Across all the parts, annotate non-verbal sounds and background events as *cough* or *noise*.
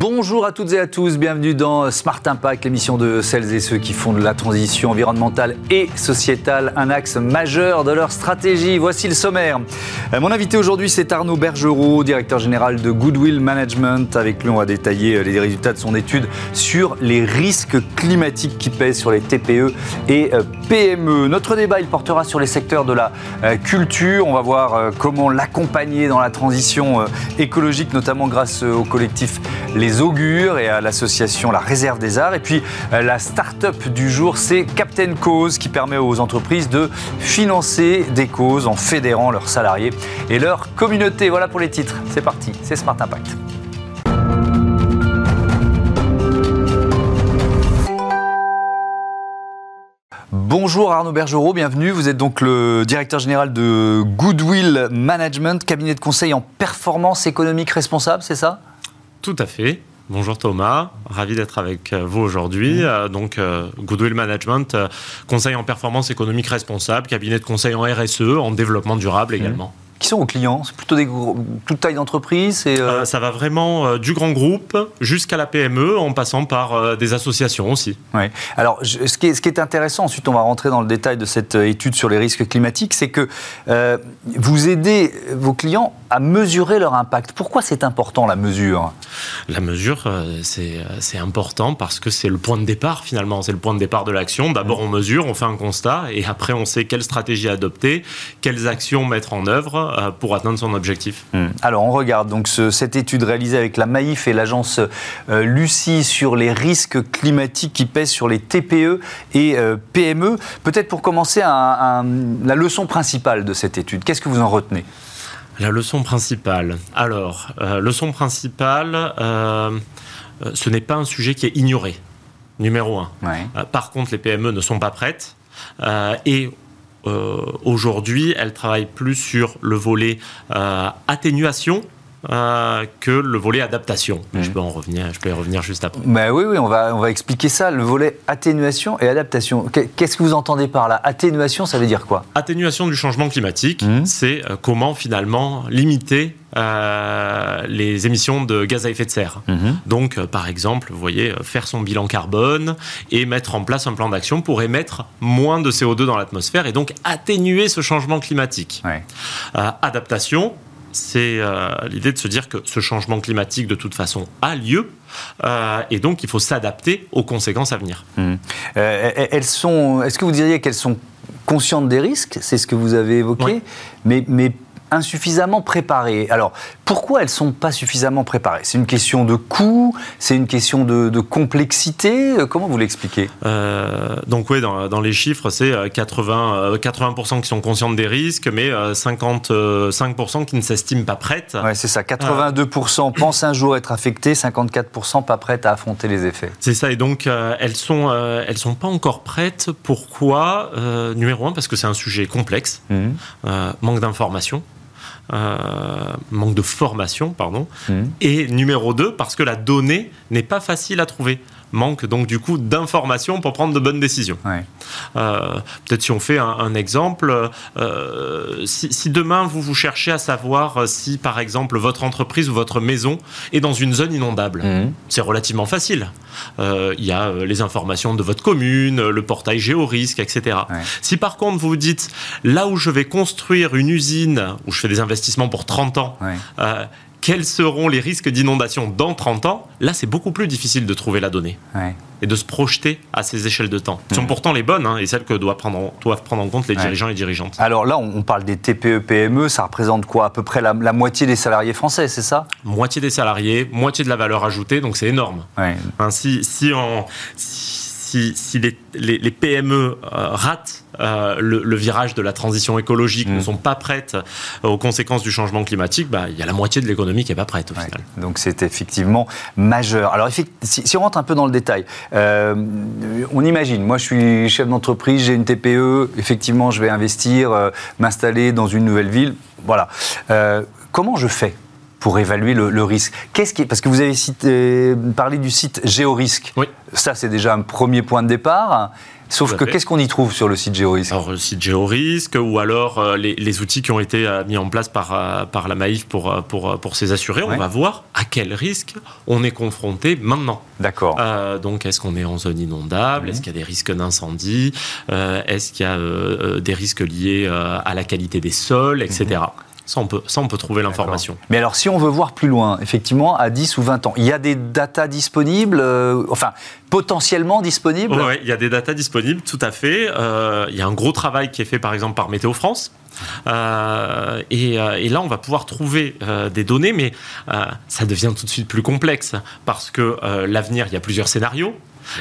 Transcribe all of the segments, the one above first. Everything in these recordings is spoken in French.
Bonjour à toutes et à tous, bienvenue dans Smart Impact, l'émission de celles et ceux qui font de la transition environnementale et sociétale un axe majeur de leur stratégie. Voici le sommaire. Euh, mon invité aujourd'hui, c'est Arnaud Bergerot, directeur général de Goodwill Management. Avec lui, on va détailler euh, les résultats de son étude sur les risques climatiques qui pèsent sur les TPE et euh, PME. Notre débat, il portera sur les secteurs de la culture. On va voir comment l'accompagner dans la transition écologique, notamment grâce au collectif augures et à l'association La Réserve des Arts. Et puis euh, la start-up du jour, c'est Captain Cause qui permet aux entreprises de financer des causes en fédérant leurs salariés et leur communauté. Voilà pour les titres. C'est parti, c'est Smart Impact. Bonjour Arnaud Bergerot, bienvenue. Vous êtes donc le directeur général de Goodwill Management, cabinet de conseil en performance économique responsable, c'est ça? Tout à fait. Bonjour Thomas, ravi d'être avec euh, vous aujourd'hui. Euh, donc euh, Goodwill Management, conseil en performance économique responsable, cabinet de conseil en RSE, en développement durable également. Qui sont vos clients? C'est plutôt des toute taille d'entreprise euh, Ça va vraiment du grand groupe jusqu'à la PME, en passant par des associations aussi. Oui. Alors, ce, qui est, ce, qui est, intéressant, ensuite on va rentrer dans le détail de cette étude sur les risques climatiques, c'est que vous aidez vos clients à mesurer leur impact. Pourquoi c'est important la mesure? La mesure, euh, euh, c'est important parce que c'est le point de départ finalement, c'est le point de départ de l'action. D'abord on mesure, on fait un constat et après on sait quelle stratégie adopter, quelles actions mettre en œuvre euh, pour atteindre son objectif. Hmm. Alors on regarde donc cette étude réalisée avec la Maïf et l'agence Lucie sur les risques climatiques qui pèsent sur les TPE et PME. Peut-être pour commencer la leçon principale de cette étude, qu'est-ce que vous en retenez? La leçon principale. Alors, euh, leçon principale, euh, euh, ce n'est pas un sujet qui est ignoré, numéro un. par contre, les PME ne sont pas prêtes. et aujourd'hui, elles travaillent plus sur le volet atténuation euh, que le volet adaptation. Je peux en revenir, je peux y revenir juste après. Bah oui, oui, on va, on va expliquer ça, le volet atténuation et adaptation. Qu'est-ce que vous entendez par là? Atténuation, ça veut dire quoi? Atténuation du changement climatique, mmh. c'est euh, comment finalement limiter euh, les émissions de gaz à effet de serre. Mmh. Donc, par exemple, vous voyez, faire son bilan carbone et mettre en place un plan d'action pour émettre moins de CO2 dans l'atmosphère et donc atténuer ce changement climatique. adaptation, c'est euh, l'idée de se dire que ce changement climatique, de toute façon, a lieu. Euh, et donc, il faut s'adapter aux conséquences à venir. Mmh. Euh, elles sont, est-ce que vous diriez qu'elles sont conscientes des risques? C'est ce que vous avez évoqué. Mais, mais insuffisamment préparées. Alors, pourquoi elles ne sont pas suffisamment préparées? C'est une question de coût C'est une question de, complexité Comment vous l'expliquez? Euh, Donc oui, dans, les chiffres, c'est 80, euh, 80% euh, qui sont conscientes des risques, mais 55% qui ne s'estiment pas prêtes. Oui, c'est ça. 82% pensent un jour être affectés, 54% pas prêtes à affronter les effets. C'est ça, et donc elles ne sont, elles sont pas encore prêtes. Pourquoi? Numéro un, parce que c'est un sujet complexe, mmh. manque d'informations. Euh, manque de formation, pardon. Mmh. Et numéro 2, parce que la donnée n'est pas facile à trouver manque donc du coup d'informations pour prendre de bonnes décisions. Euh, peut-être si on fait un, exemple, euh, si, demain vous vous cherchez à savoir si par exemple votre entreprise ou votre maison est dans une zone inondable, mmh. c'est relativement facile. Euh, il y a les informations de votre commune, le portail géorisque, etc. Si par contre vous vous dites là où je vais construire une usine où je fais des investissements pour 30 ans, quels seront les risques d'inondation dans 30 ans, là c'est beaucoup plus difficile de trouver la donnée. Et de se projeter à ces échelles de temps, qui sont pourtant les bonnes, hein, et celles que doivent prendre, en, doivent prendre en compte les dirigeants et dirigeantes. Alors là, on parle des TPE-PME, ça représente quoi? À peu près la, moitié des salariés français, c'est ça? Moitié des salariés, moitié de la valeur ajoutée, donc c'est énorme. Hein, si, si, on, si, les, PME euh, ratent euh, le, virage de la transition écologique, ne mm. sont pas prêtes euh, aux conséquences du changement climatique, bah, il y a la moitié de l'économie qui n'est pas prête au final. Donc c'est effectivement majeur. Alors si, on rentre un peu dans le détail, on imagine, moi je suis chef d'entreprise, j'ai une TPE, effectivement je vais investir, m'installer dans une nouvelle ville, voilà. comment je fais pour évaluer le, risque. Qu'est-ce qui parce que vous avez cité, parlé du site Géorisque. Oui. Ça, c'est déjà un premier point de départ. Sauf que qu'est-ce qu'on y trouve sur le site GeoRisque Alors, le site GeoRisque ou alors euh, les, outils qui ont été euh, mis en place par, euh, par la Maïf pour, pour, pour ces assurés, on va voir à quel risque on est confronté maintenant. D'accord. donc, est-ce qu'on est en zone inondable? Est-ce qu'il y a des risques d'incendie? Est-ce qu'il y a des risques liés à la qualité des sols, etc. Ça, on peut, ça, on peut trouver l'information. Mais alors, si on veut voir plus loin, effectivement, à 10 ou 20 ans, il y a des datas disponibles, euh, enfin, potentiellement disponibles? Oui, il y a des datas disponibles, tout à fait. Euh, il y a un gros travail qui est fait, par exemple, par Météo France. Euh, et, et, là, on va pouvoir trouver des données, mais ça devient tout de suite plus complexe parce que l'avenir, il y a plusieurs scénarios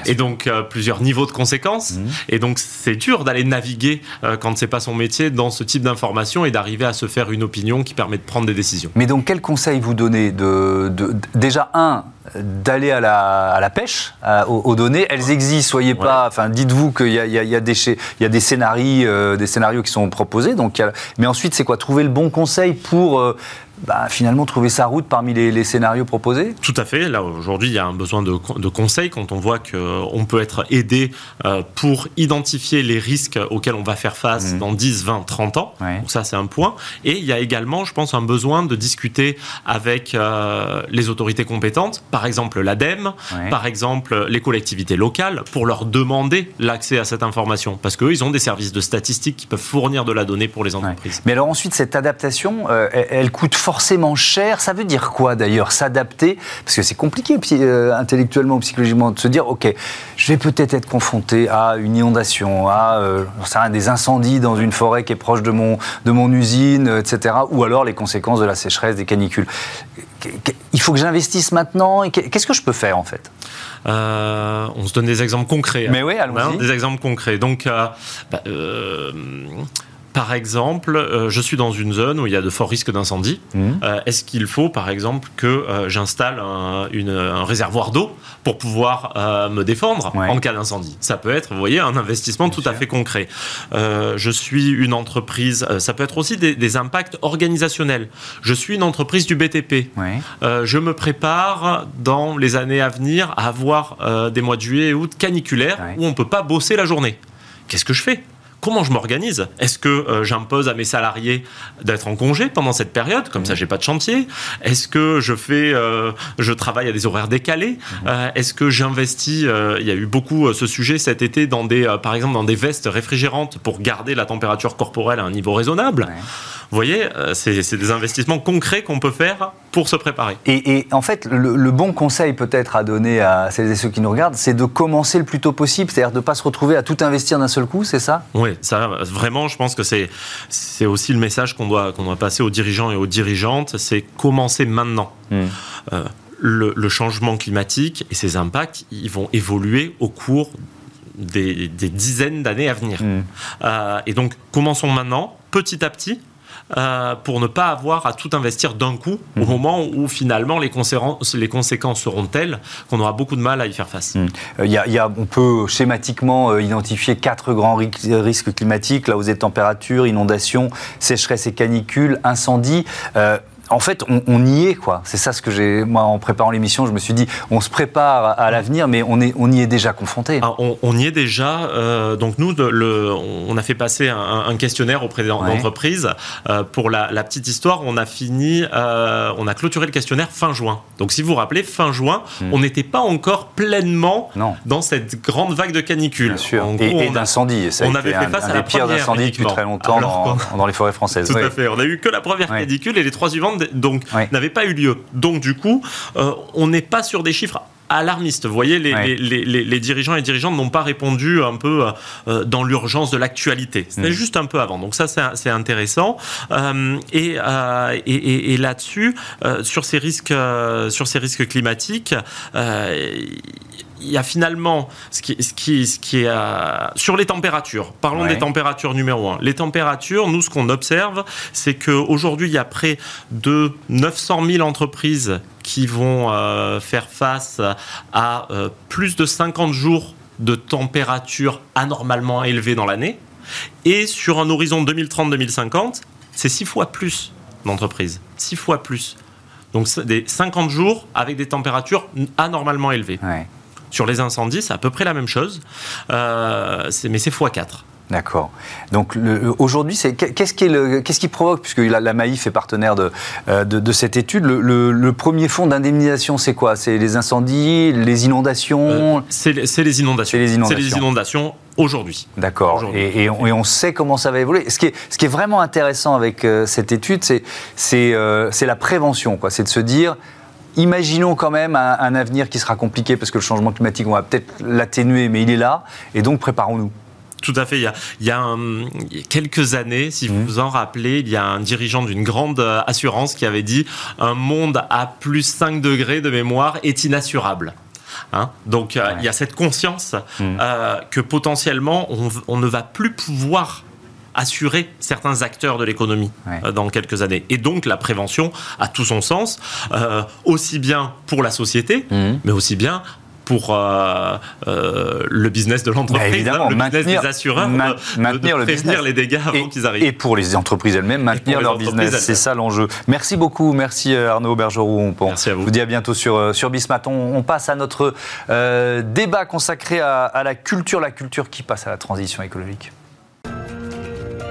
et donc euh, plusieurs niveaux de conséquences. Mhm. Et donc c'est dur d'aller naviguer euh, quand c'est pas son métier dans ce type d'informations et d'arriver à se faire une opinion qui permet de prendre des décisions. Mais donc quel conseil vous donnez de, déjà un d'aller à la, à la pêche aux, données. Elles existent, soyez pas. Enfin, dites-vous qu'il y a, il y, a des, il y a des scénarios, euh, des scénarios qui sont proposés. Donc, mais ensuite, c'est quoi? Trouver le bon conseil pour bah, finalement trouver sa route parmi les, scénarios proposés Tout à fait. Là, aujourd'hui, il y a un besoin de, de conseils quand on voit qu'on peut être aidé euh, pour identifier les risques auxquels on va faire face mmh. dans 10, 20, 30 ans. Donc ça, c'est un point. Et il y a également, je pense, un besoin de discuter avec euh, les autorités compétentes, par exemple l'ADEME, par exemple les collectivités locales, pour leur demander l'accès à cette information. Parce qu'eux, ils ont des services de statistiques qui peuvent fournir de la donnée pour les entreprises. Mais alors ensuite, cette adaptation, euh, elle, elle coûte forcément cher. Ça veut dire quoi d'ailleurs S'adapter? Parce que c'est compliqué euh, intellectuellement ou psychologiquement de se dire ok, je vais peut-être être confronté à une inondation, à euh, des incendies dans une forêt qui est proche de mon, de mon usine, etc. Ou alors les conséquences de la sécheresse, des canicules. Il faut que j'investisse maintenant. Qu'est-ce que je peux faire en fait? Euh, on se donne des exemples concrets. Hein. Mais oui, allons-y. Hein, des exemples concrets. Donc, bah, par exemple, euh, je suis dans une zone où il y a de forts risques d'incendie. Mmh. Euh, est-ce qu'il faut, par exemple, que euh, j'installe un, réservoir d'eau pour pouvoir me défendre en cas d'incendie? Ça peut être, vous voyez, un investissement tout à fait concret. je suis une entreprise, ça peut être aussi des, impacts organisationnels. Je suis une entreprise du BTP. je me prépare dans les années à venir à avoir des mois de juillet et août caniculaires où on ne peut pas bosser la journée. Qu'est-ce que je fais? Comment je m'organise? Est-ce que euh, j'impose à mes salariés d'être en congé pendant cette période? Comme ça, j'ai pas de chantier. Est-ce que je fais, euh, je travaille à des horaires décalés? Mhm. euh, Est-ce que j'investis Il y a eu beaucoup ce sujet cet été dans des, par exemple, dans des vestes réfrigérantes pour garder la température corporelle à un niveau raisonnable? Vous voyez, c'est des investissements concrets qu'on peut faire pour se préparer. Et, en fait, le, bon conseil peut-être à donner à celles et ceux qui nous regardent, c'est de commencer le plus tôt possible, c'est-à-dire de ne pas se retrouver à tout investir d'un seul coup, c'est ça? Oui, ça, vraiment, je pense que c'est, aussi le message qu'on doit, qu'on doit passer aux dirigeants et aux dirigeantes, c'est commencer maintenant. Hmm. Euh, le, changement climatique et ses impacts, ils vont évoluer au cours des, dizaines d'années à venir. Hmm. Euh, et donc, commençons maintenant, petit à petit, euh, pour ne pas avoir à tout investir d'un coup au mhm. moment où finalement les conséquences, les conséquences seront telles qu'on aura beaucoup de mal à y faire face. Euh, il y a, on peut schématiquement euh, identifier quatre grands risques climatiques, la hausse des températures, inondations, sécheresse et canicules, incendies en fait, on, y est, quoi. C'est ça ce que j'ai, moi, en préparant l'émission, je me suis dit, on se prépare à l'avenir, mais on, est, on y est déjà confronté. Ah, on, y est déjà. Euh, donc nous, le, on a fait passer un, questionnaire auprès d'entreprises. Euh, pour la, petite histoire, on a fini, euh, on a clôturé le questionnaire fin juin. Donc si vous vous rappelez, fin juin, hmm. on n'était pas encore pleinement dans cette grande vague de canicule. Bien sûr. et, d'incendie. On avait fait face à la des pires incendies depuis très longtemps dans, les forêts françaises. Tout à fait. On a eu que la première canicule et les trois suivantes donc n'avait pas eu lieu. Donc du coup, euh, on n'est pas sur des chiffres alarmistes. Vous voyez, les, dirigeants et dirigeantes n'ont pas répondu un peu euh, dans l'urgence de l'actualité. C'était mm. juste un peu avant. Donc ça, c'est intéressant. Euh, et, et, là-dessus, sur ces risques, sur ces risques climatiques, il y a finalement ce qui, ce qui, ce qui est sur les températures. Parlons des températures numéro un. Les températures, nous, ce qu'on observe, c'est qu'aujourd'hui, il y a près de 900 000 entreprises qui vont euh, faire face à euh, plus de 50 jours de température anormalement élevée dans l'année. Et sur un horizon 2030-2050, c'est six fois plus d'entreprises. Six fois plus. Donc des 50 jours avec des températures anormalement élevées. Sur les incendies, c'est à peu près la même chose, euh, mais c'est x4. D'accord. Donc aujourd'hui, qu'est-ce qui, provoque, puisque la, la Maïf est partenaire de, euh, de, cette étude, le, premier fonds d'indemnisation, c'est quoi? C'est les incendies, les inondations? Euh, C'est les, inondations. les inondations. les inondations aujourd'hui. D'accord. Et, on, sait comment ça va évoluer. Ce qui est, ce qui est vraiment intéressant avec euh, cette étude, c'est c'est la prévention. C'est de se dire, imaginons quand même un, un, avenir qui sera compliqué parce que le changement climatique, on va peut-être l'atténuer, mais il est là. Et donc préparons-nous. Tout à fait. Il y a, quelques années, si vous vous en rappelez, il y a un dirigeant d'une grande euh, assurance qui avait dit un monde à plus 5 degrés de mémoire est inassurable. Hein? Donc euh, il y a cette conscience mmh. euh, que potentiellement on, ne va plus pouvoir assurer certains acteurs de l'économie dans quelques années. Et donc la prévention a tout son sens, aussi bien pour la société, mmh. mais aussi bien pour euh, euh, le business de l'entreprise, bah, le business des assureurs, maintenir de, prévenir les dégâts avant qu'ils arrivent. Et pour les entreprises elles-mêmes, maintenir leur business. C'est ça l'enjeu. Merci beaucoup. Merci euh, Arnaud Bergerou. Merci à vous. Je vous dis à bientôt sur, sur Bismat. On, passe à notre débat consacré à, à la culture, la culture qui passe à la transition écologique.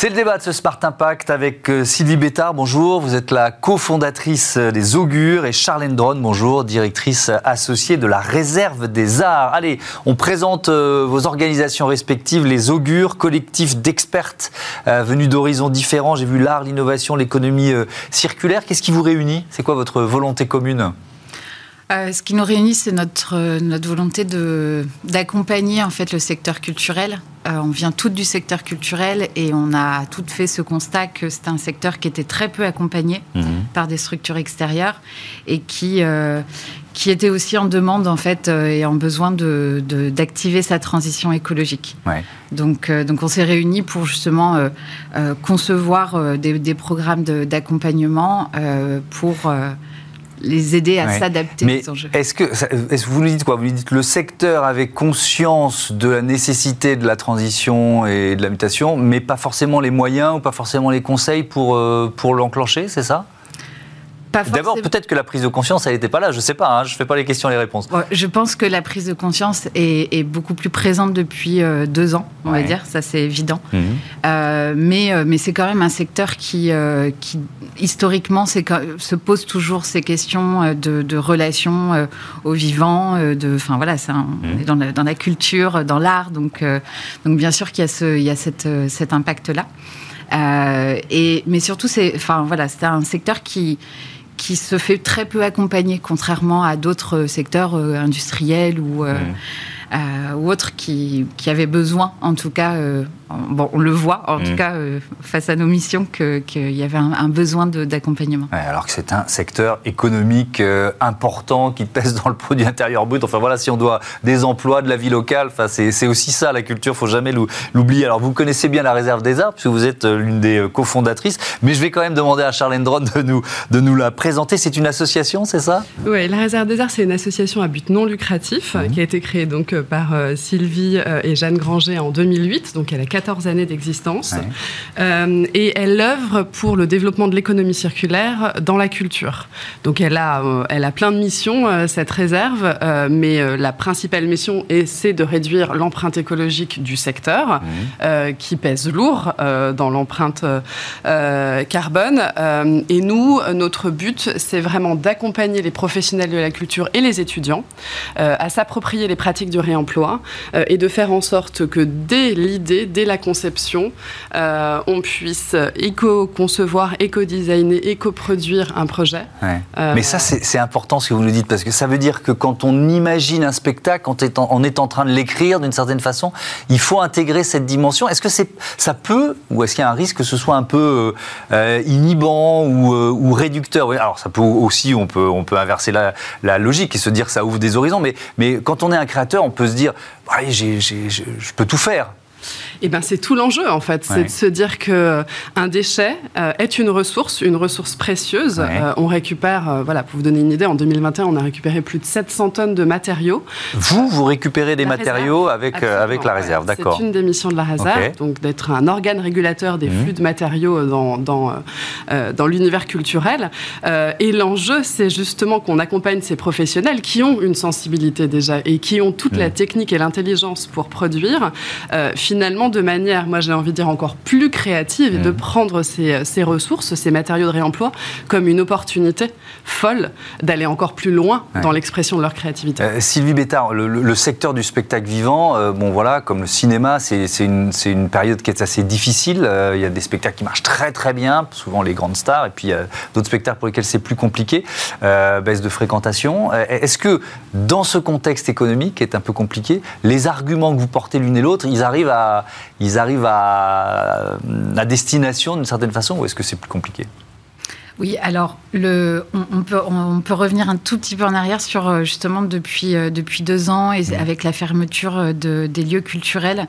C'est le débat de ce Smart Impact avec euh, Sylvie Bétard, bonjour. Vous êtes la cofondatrice des Augures et Charlène Drone, bonjour, directrice associée de la Réserve des Arts. Allez, on présente euh, vos organisations respectives, les Augures, collectif d'expertes euh, venus d'horizons différents. J'ai vu l'art, l'innovation, l'économie circulaire. Qu'est-ce qui vous réunit? C'est quoi votre volonté commune? Euh, ce qui nous réunit, c'est notre, euh, notre volonté d'accompagner en fait le secteur culturel. Euh, on vient toutes du secteur culturel et on a toutes fait ce constat que c'était un secteur qui était très peu accompagné mhm. par des structures extérieures et qui, qui était aussi en demande en fait et en besoin d'activer de, d'activer sa transition écologique. Donc, donc on s'est réunis pour justement concevoir des, des, programmes d'accompagnement pour les aider à s'adapter aux enjeux. Est-ce que, est vous nous dites quoi? Vous nous dites le secteur avait conscience de la nécessité de la transition et de la mutation, mais pas forcément les moyens ou pas forcément les conseils pour, euh, pour l'enclencher, c'est ça? D'abord, peut-être que la prise de conscience, elle n'était pas là. Je ne sais pas. Hein, je ne fais pas les questions et les réponses. je pense que la prise de conscience est, beaucoup plus présente depuis euh, deux ans, on va dire. Ça, c'est évident. Mhm. Euh, mais euh, mais c'est quand même un secteur qui, qui historiquement, se pose toujours ces questions de, de relation au vivant. de, enfin voilà, mhm. dans, la, dans la culture, dans l'art. Donc donc bien sûr qu'il y a ce, il y a cette, cet impact là. et mais surtout, c'est, enfin voilà, c'est un secteur qui qui se fait très peu accompagner, contrairement à d'autres secteurs euh, industriels ou, euh, euh, ou autres qui, qui, avaient besoin, en tout cas, bon, on le voit en tout mm. cas euh, face à nos missions qu'il y avait un, besoin d'accompagnement. alors que c'est un secteur économique euh, important qui pèse dans le produit intérieur brut. Enfin voilà, si on doit des emplois, de la vie locale, enfin, c'est aussi ça la culture, faut jamais l'oublier. Alors vous connaissez bien la réserve des arts, puisque vous êtes euh, l'une des cofondatrices, mais je vais quand même demander à Charlène Dron de nous, de nous la présenter. C'est une association, c'est ça? Oui, la réserve des arts, c'est une association à but non lucratif mmh. qui a été créée donc par Sylvie et Jeanne Granger en 2008, donc elle a 14 années d'existence. Euh, et elle œuvre pour le développement de l'économie circulaire dans la culture. Donc elle a, euh, elle a plein de missions, euh, cette réserve, mais la principale mission, c'est de réduire l'empreinte écologique du secteur, qui pèse lourd dans l'empreinte carbone. et nous, notre but, c'est vraiment d'accompagner les professionnels de la culture et les étudiants à s'approprier les pratiques du réemploi et de faire en sorte que dès l'idée, dès la conception, euh, on puisse éco-concevoir, éco-designer, éco-produire un projet. Euh, Mais ça, c'est important ce que vous nous dites, parce que ça veut dire que quand on imagine un spectacle, on est en, on est en train de l'écrire d'une certaine façon, il faut intégrer cette dimension. Est-ce que ça peut, ou est-ce qu'il y a un risque que ce soit un peu euh, inhibant ou, ou réducteur? Alors, ça peut aussi, on peut, on peut inverser la, la, logique et se dire que ça ouvre des horizons, mais, mais quand on est un créateur, on peut se dire, je peux tout faire eh ben, c'est tout l'enjeu en fait, c'est de se dire que euh, un déchet euh, est une ressource, une ressource précieuse. Euh, on récupère, voilà, pour vous donner une idée, en 2021, on a récupéré plus de 700 tonnes de matériaux. Vous, vous récupérez des matériaux avec, avec la réserve, d'accord C'est une des missions de la réserve, donc d'être un organe régulateur des mmh. flux de matériaux dans, dans, dans l'univers culturel. et l'enjeu, c'est justement qu'on accompagne ces professionnels qui ont une sensibilité déjà et qui ont toute la mmh. technique et l'intelligence pour produire, finalement de manière, moi j'ai envie de dire encore plus créative, et de mmh. prendre ces, ces, ressources, ces matériaux de réemploi, comme une opportunité folle d'aller encore plus loin dans l'expression de leur créativité. Euh, Sylvie Bétard, le, secteur du spectacle vivant, euh, bon voilà, comme le cinéma, c'est une, une, période qui est assez difficile. Euh, il y a des spectacles qui marchent très très bien, souvent les grandes stars, et puis d'autres spectacles pour lesquels c'est plus compliqué, baisse de fréquentation. Est-ce que dans ce contexte économique qui est un peu compliqué, les arguments que vous portez l'une et l'autre, ils arrivent à, ils arrivent à, à destination d'une certaine façon ou est-ce que c'est plus compliqué? Oui, alors le, on, peut, on, peut, revenir un tout petit peu en arrière sur euh, justement depuis, euh, depuis deux ans et avec la fermeture euh, de, des lieux culturels.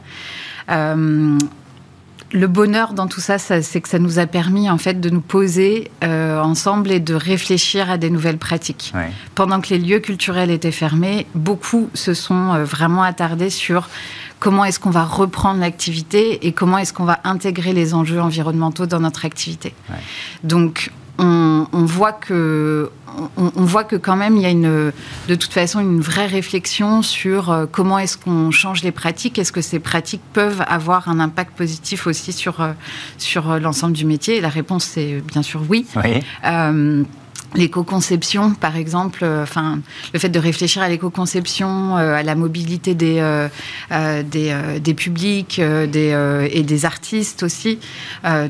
Le bonheur dans tout ça, c'est que ça nous a permis en fait de nous poser ensemble et de réfléchir à des nouvelles pratiques. Pendant que les lieux culturels étaient fermés, beaucoup se sont vraiment attardés sur comment est-ce qu'on va reprendre l'activité et comment est-ce qu'on va intégrer les enjeux environnementaux dans notre activité. Donc, on, voit que on, voit que quand même il y a une, de toute façon une vraie réflexion sur euh, comment est-ce qu'on change les pratiques. Est-ce que ces pratiques peuvent avoir un impact positif aussi sur euh, sur l'ensemble du métier? La réponse c'est bien sûr oui. oui. Euh, l'éco-conception, par exemple, euh, enfin, le fait de réfléchir à l'éco-conception, euh, à la mobilité des, euh, des, publics des, et des artistes aussi,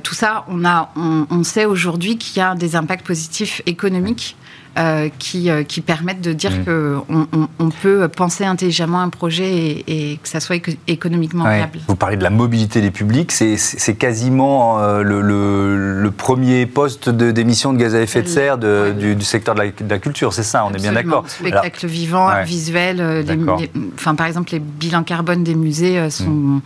tout ça, on, a, on sait aujourd'hui qu'il y a des impacts positifs économiques euh, qui, euh, qui, permettent de dire que qu'on on, peut penser intelligemment un projet et, que ça soit économiquement viable. Vous parlez de la mobilité des publics, c'est quasiment euh, le, le, premier poste d'émission de, gaz à effet de serre de, du, secteur de la, culture, c'est ça, on est bien d'accord. Spectacle vivant, visuel, enfin, par exemple les bilans carbone des musées sont... Mm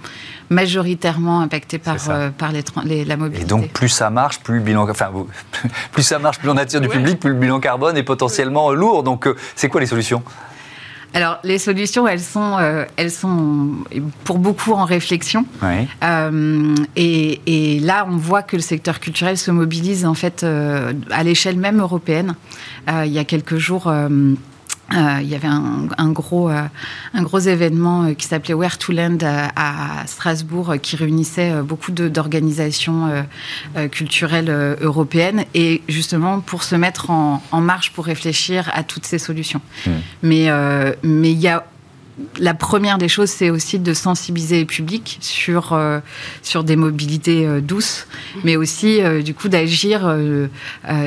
majoritairement impacté par, euh, par les, la mobilité. Et donc, plus ça marche, plus le bilan, enfin, *laughs* plus ça marche, plus on attire du public, plus le bilan carbone est potentiellement lourd. Donc, euh, c'est quoi les solutions? Alors, les solutions, elles sont, euh, elles sont pour beaucoup en réflexion. et, et, là, on voit que le secteur culturel se mobilise en fait à l'échelle même européenne. il y a quelques jours. Euh, il y avait un, gros, euh, un gros événement euh, qui s'appelait Where to Land à, Strasbourg qui réunissait beaucoup d'organisations culturelles européennes et justement pour se mettre en, marche pour réfléchir à toutes ces solutions. Mmh. Mais, mais il y a la première des choses, c'est aussi de sensibiliser les publics sur, euh, sur des mobilités euh, douces, mais aussi, euh, du coup, d'agir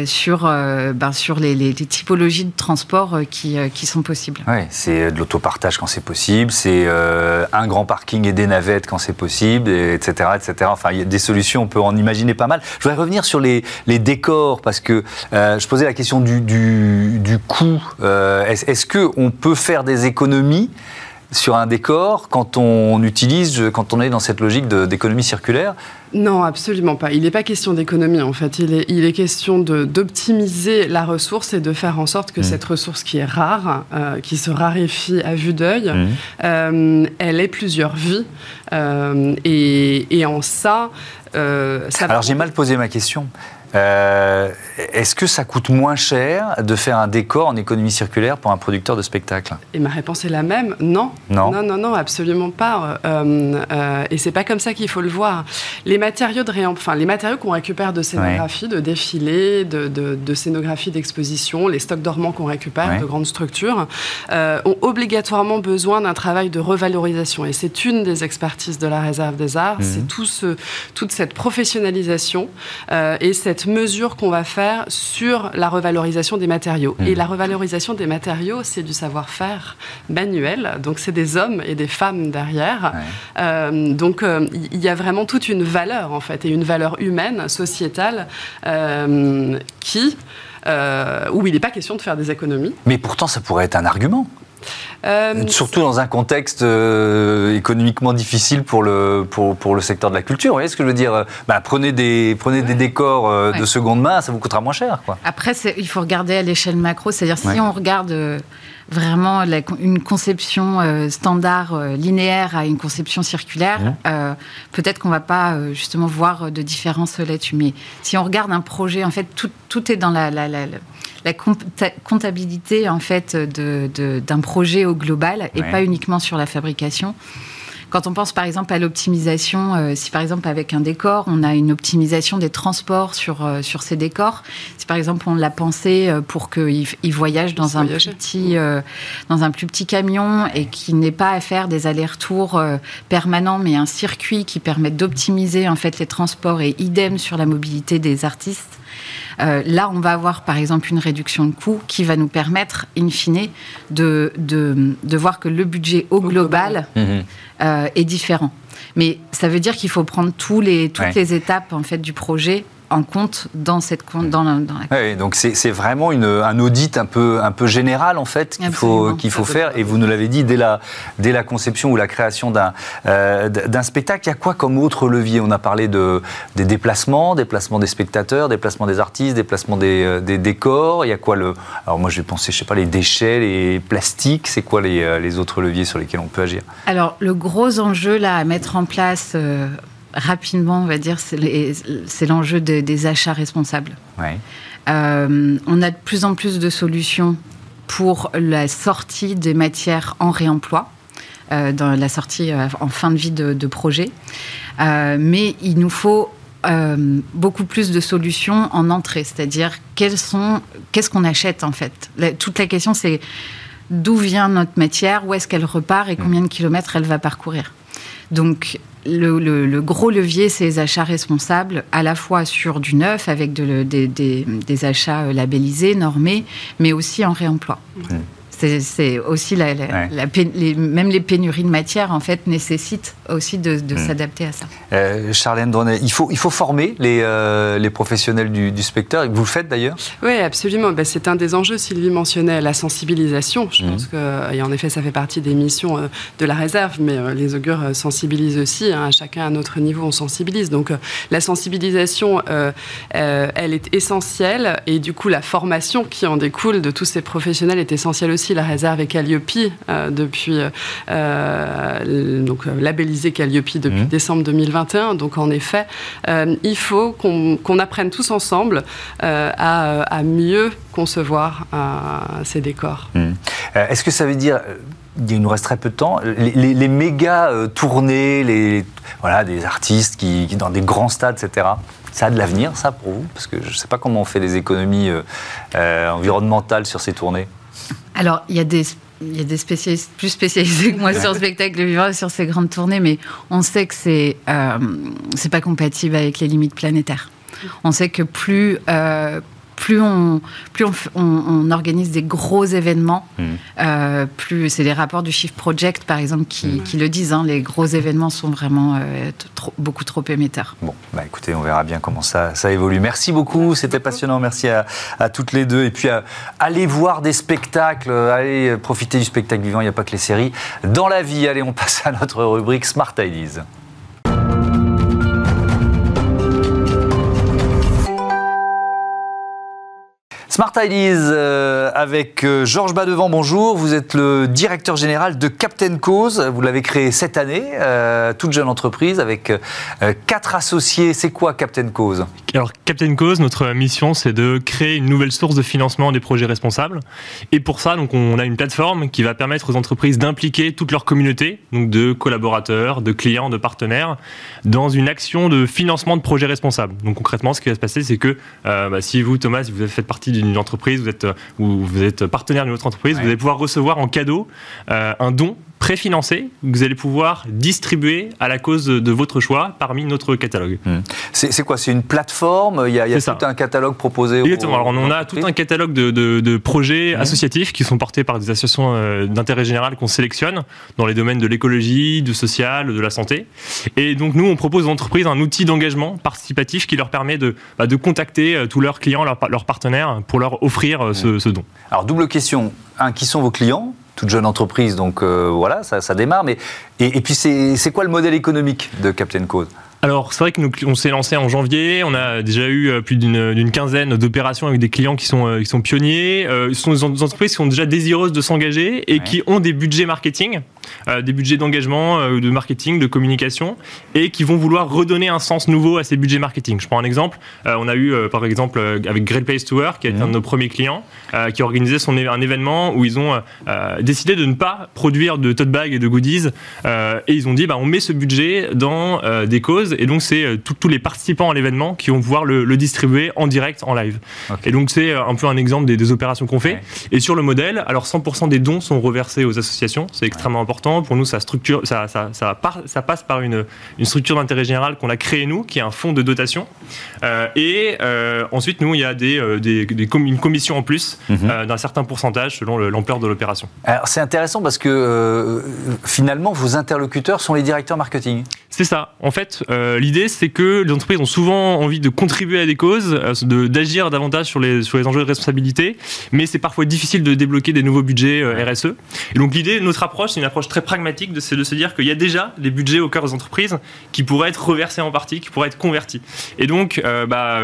sur, ben, sur les, typologies de transport qui, qui sont possibles. Oui, c'est de l'autopartage quand c'est possible, c'est un grand parking et des navettes quand c'est possible, etc., etc. Enfin, il y a des solutions, on peut en imaginer pas mal. Je voudrais revenir sur les, les décors, parce que je posais la question du, du, du coût. Est-ce qu'on peut faire des économies sur un décor quand on utilise, quand on est dans cette logique d'économie circulaire Non, absolument pas. Il n'est pas question d'économie en fait. Il est, il est question d'optimiser la ressource et de faire en sorte que mmh. cette ressource qui est rare, euh, qui se raréfie à vue d'œil, mmh. euh, elle ait plusieurs vies. Euh, et, et, en ça, ça Alors j'ai mal posé ma question. Euh, est-ce que ça coûte moins cher de faire un décor en économie circulaire pour un producteur de spectacle? Et ma réponse est la même, non. Non, non, non, non absolument pas. Euh, euh, et c'est pas comme ça qu'il faut le voir. Les matériaux de enfin les matériaux qu'on récupère de scénographie, de défilés, de, de, scénographie d'exposition, les stocks dormants qu'on récupère de grandes structures, euh, ont obligatoirement besoin d'un travail de revalorisation. Et c'est une des expertises de la réserve des arts, c'est mhm. tout ce, toute cette professionnalisation et cette mesure qu'on va faire sur la revalorisation des matériaux. Et mmh. la revalorisation des matériaux, c'est du savoir-faire manuel. Donc, c'est des hommes et des femmes derrière. Euh, donc, euh, il y a vraiment toute une valeur, en fait, et une valeur humaine, sociétale, euh, qui, où il n'est pas question de faire des économies. Mais pourtant, ça pourrait être un argument. Euh, Surtout dans un contexte euh, économiquement difficile pour le, pour, pour, le secteur de la culture. Vous voyez ce que je veux dire bah, Prenez des, prenez des décors de seconde main, ça vous coûtera moins cher. Quoi. Après, il faut regarder à l'échelle macro, c'est-à-dire si on regarde vraiment une conception euh, standard euh, linéaire à une conception circulaire, euh, peut-être qu'on va pas justement voir de différence là-dessus. Mais si on regarde un projet, en fait, tout, tout est dans la, la, la, la comptabilité en fait d'un de, projet au global et pas uniquement sur la fabrication. Quand on pense par exemple à l'optimisation, euh, si par exemple avec un décor, on a une optimisation des transports sur, euh, sur ces décors, si par exemple on l'a pensé euh, pour qu'il il voyage dans un, plus petit, dans un plus petit camion et qu'il n'ait pas à faire des allers-retours permanents, mais un circuit qui permette d'optimiser en fait les transports et idem sur la mobilité des artistes. Euh, là, on va avoir par exemple une réduction de coûts qui va nous permettre, in fine, de, de, voir que le budget au, global, mhm. euh, est différent. Mais ça veut dire qu'il faut prendre tous les, toutes les étapes en fait, du projet en compte dans cette dans la, Oui, donc c'est vraiment une, un audit un peu un peu général en fait qu'il faut qu'il faut faire. Et vous nous l'avez dit dès la dès la conception ou la création d'un euh, d'un spectacle il y a quoi comme autre levier? On a parlé de des déplacements déplacements des spectateurs déplacements des artistes déplacements des, euh, des décors. Il y a quoi le alors moi je vais penser je sais pas les déchets les plastiques c'est quoi les, euh, les autres leviers sur lesquels on peut agir? Alors le gros enjeu là à mettre en place rapidement, on va dire, c'est l'enjeu des achats responsables. Euh, on a de plus en plus de solutions pour la sortie des matières en réemploi. Euh, dans la sortie euh, en fin de vie de, projet. mais il nous faut beaucoup plus de solutions en entrée, c'est-à-dire qu'est-ce qu'on achète en fait? toute la question c'est d'où vient notre matière, où est-ce qu'elle repart et combien de kilomètres elle va parcourir? Donc le, gros levier, c'est les achats responsables, à la fois sur du neuf, avec des, achats labellisés, normés, mais aussi en réemploi. C'est aussi la, même les pénuries de matière en fait nécessitent aussi de, hmm. s'adapter à ça. Euh, Charlène Dronet, il faut, il faut former les, euh, les professionnels du, du, spectacle, et vous le faites d'ailleurs? Oui, absolument. Ben, c'est un des enjeux. Sylvie mentionnait la sensibilisation. Je hmm. pense que, et en effet, ça fait partie des missions euh, de la réserve, mais euh, les augures sensibilisent aussi. Hein, chacun à notre niveau, on sensibilise. Donc la sensibilisation, elle est essentielle, et du coup, la formation qui en découle de tous ces professionnels est essentielle aussi la réserve est Calliope euh, depuis euh, euh, donc labellisé Calliope depuis mmh. décembre 2021. Donc en effet, il faut qu'on apprenne tous ensemble à, mieux concevoir ces décors. Mmh. Est-ce que ça veut dire il nous reste très peu de temps. Les, méga tournées, les, voilà, des artistes qui, dans des grands stades, etc. Ça a de l'avenir, ça, pour vous? Parce que je ne sais pas comment on fait des économies environnementales sur ces tournées. Alors, il y a des il y a des spécialistes plus spécialisés que moi sur le spectacle vivant et sur ces grandes tournées, mais on sait que c'est euh, c'est pas compatible avec les limites planétaires. On sait que plus euh, plus on, plus on, organise des gros événements, mmh. euh, plus c'est les rapports du Shift Project, par exemple, qui, mmh. le disent. Hein, les gros événements sont vraiment euh, beaucoup trop émetteurs. Bon, bah écoutez, on verra bien comment ça, ça évolue. Merci beaucoup, c'était passionnant. Merci à, toutes les deux. Et puis, euh, allez voir des spectacles, allez profiter du spectacle vivant. Il n'y a pas que les séries. Dans la vie, allez, on passe à notre rubrique Smart Ideas. Smart Ideas euh, avec euh, Georges Badevant, bonjour. Vous êtes le directeur général de Captain Cause. Vous l'avez créé cette année, euh, toute jeune entreprise avec quatre associés. C'est quoi Captain Cause? Alors Captain Cause, notre mission, c'est de créer une nouvelle source de financement des projets responsables. Et pour ça, donc, on a une plateforme qui va permettre aux entreprises d'impliquer toute leur communauté, donc de collaborateurs, de clients, de partenaires, dans une action de financement de projets responsables. Donc concrètement, ce qui va se passer, c'est que bah, si vous, Thomas, vous faites partie d'une une entreprise, vous êtes, euh, ou vous êtes partenaire d'une autre entreprise, vous allez pouvoir recevoir en cadeau euh, un don préfinancé que vous allez pouvoir distribuer à la cause de votre choix parmi notre catalogue. Hmm. C'est quoi? C'est une plateforme? Il y a, tout un catalogue proposé Exactement. Alors, on a tout un catalogue de, projets hmm. associatifs qui sont portés par des associations euh, d'intérêt général qu'on sélectionne dans les domaines de l'écologie, du social, de la santé. Et donc, nous, on propose aux entreprises un outil d'engagement participatif qui leur permet de, bah, de contacter euh, tous leurs clients, leurs, partenaires, pour leur offrir euh, ce, hmm. ce don. Alors, double question. Un, qui sont vos clients? Toute jeune entreprise, donc voilà, ça, démarre. Mais, et, et puis, c'est quoi le modèle économique de Captain Cause alors, c'est vrai que nous, on s'est lancé en janvier. On a déjà eu euh, plus d'une quinzaine d'opérations avec des clients qui sont, euh, qui sont pionniers. Euh, ce sont des entreprises qui sont déjà désireuses de s'engager et qui ont des budgets marketing, des budgets d'engagement, de marketing, de communication, et qui vont vouloir redonner un sens nouveau à ces budgets marketing. Je prends un exemple. on a eu, par exemple, avec Great Place to Work, qui est un de nos premiers clients, qui a organisé son, un événement où ils ont décidé de ne pas produire de tote bags et de goodies. et ils ont dit, bah, on met ce budget dans des causes et donc c'est euh, tous les participants à l'événement qui vont pouvoir le, distribuer en direct, en live. Et donc c'est euh, un peu un exemple des, opérations qu'on fait. Et sur le modèle, alors 100% des dons sont reversés aux associations, c'est extrêmement important. Pour nous, ça, structure, ça, ça, ça, ça passe par une, une structure d'intérêt général qu'on a créée nous, qui est un fonds de dotation. Euh, et ensuite, nous, il y a des, des, une commission en plus mhm. d'un certain pourcentage selon l'ampleur de l'opération. Alors c'est intéressant parce que finalement, vos interlocuteurs sont les directeurs marketing. C'est ça. En fait, euh, l'idée, c'est que les entreprises ont souvent envie de contribuer à des causes, euh, d'agir davantage sur les, sur les enjeux de responsabilité, mais c'est parfois difficile de débloquer des nouveaux budgets euh, RSE. Et donc l'idée, notre approche, c'est une approche très pragmatique, c'est de se dire qu'il y a déjà des budgets au cœur des entreprises qui pourraient être reversés en partie, qui pourraient être convertis. Et donc, bah,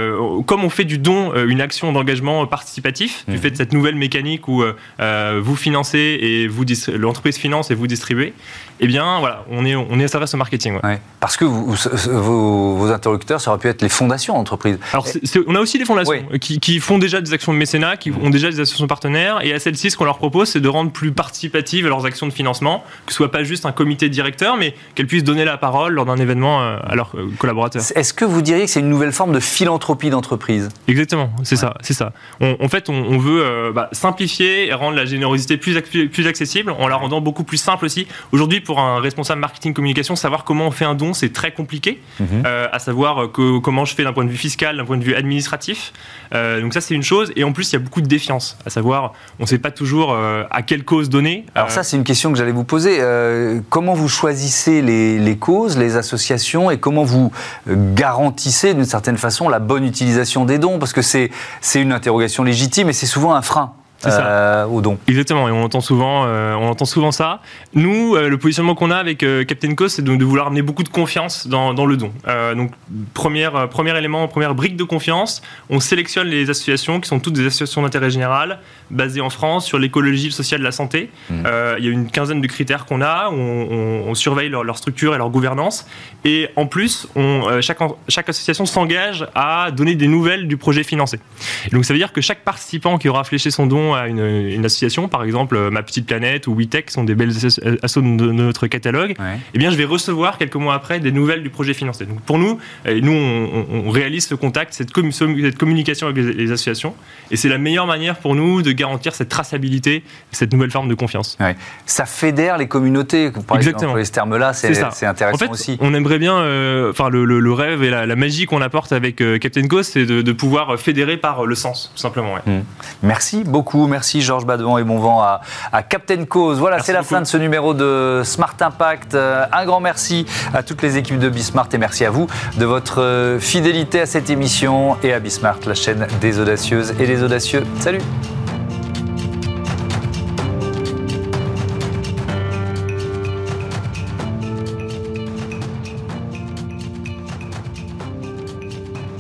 comme on fait du don une action d'engagement participatif, du mhm. fait de cette nouvelle mécanique où vous financez et vous l'entreprise finance et vous distribuez, eh bien voilà, on est, on est à service au marketing. Parce que vous, vos, interlocuteurs, ça aurait pu être les fondations d'entreprise. Alors, on a aussi des fondations qui, font déjà des actions de mécénat, qui ont déjà des associations partenaires, et à celles-ci, ce qu'on leur propose, c'est de rendre plus participatives leurs actions de financement, que ce soit pas juste un comité directeur, mais qu'elles puissent donner la parole lors d'un événement euh, à leurs euh, collaborateurs. Est-ce que vous diriez que c'est une nouvelle forme de philanthropie d'entreprise? Exactement, c'est ça, c'est ça. en fait, on, veut euh, bah, simplifier et rendre la générosité plus, plus accessible, en la rendant beaucoup plus simple aussi. Aujourd'hui, pour un responsable marketing communication, savoir comment on fait un don, c'est très compliqué. Mhm. Euh, à savoir que, comment je fais d'un point de vue fiscal, d'un point de vue administratif. Euh, donc ça, c'est une chose. Et en plus, il y a beaucoup de défiance. À savoir, on ne sait pas toujours euh, à quelle cause donner. Alors ça, c'est une question que j'allais vous poser. comment vous choisissez les, les, causes, les associations, et comment vous garantissez d'une certaine façon la bonne utilisation des dons? Parce que c'est une interrogation légitime et c'est souvent un frein euh, au don. Exactement, et on entend souvent, euh, on entend souvent ça. Nous, euh, le positionnement qu'on a avec Captain Co, c'est de, de, vouloir amener beaucoup de confiance dans, dans le don. donc, première, premier élément, première brique de confiance, on sélectionne les associations qui sont toutes des associations d'intérêt général, basées en France sur l'écologie, le social, la santé. Mmh. il y a une quinzaine de critères qu'on a, on, on, surveille leur, leur, structure et leur gouvernance, et en plus, on, chaque, chaque association s'engage à donner des nouvelles du projet financé. donc, ça veut dire que chaque participant qui aura fléché son don à une, association, par exemple euh, Ma Petite Planète ou WeTech, sont des belles associations de, notre catalogue, eh bien, je vais recevoir quelques mois après des nouvelles du projet financé. Donc pour nous, nous, on, réalise ce contact, cette, cette communication avec les, associations, et c'est la meilleure manière pour nous de garantir cette traçabilité, cette nouvelle forme de confiance. Ça fédère les communautés. Par Exactement. Exemple, ce terme-là, c'est intéressant en fait, aussi. On aimerait bien, euh, enfin, le, rêve et la, magie qu'on apporte avec euh, Captain Ghost, c'est de, pouvoir fédérer par le sens, tout simplement. Mmh. Merci beaucoup. Merci Georges Badevant et bon vent à, Captain Cause. Voilà, c'est la fin de ce numéro de Smart Impact. Euh, un grand merci à toutes les équipes de Bismart et merci à vous de votre euh, fidélité à cette émission et à Bismart, la chaîne des audacieuses et des audacieux. Salut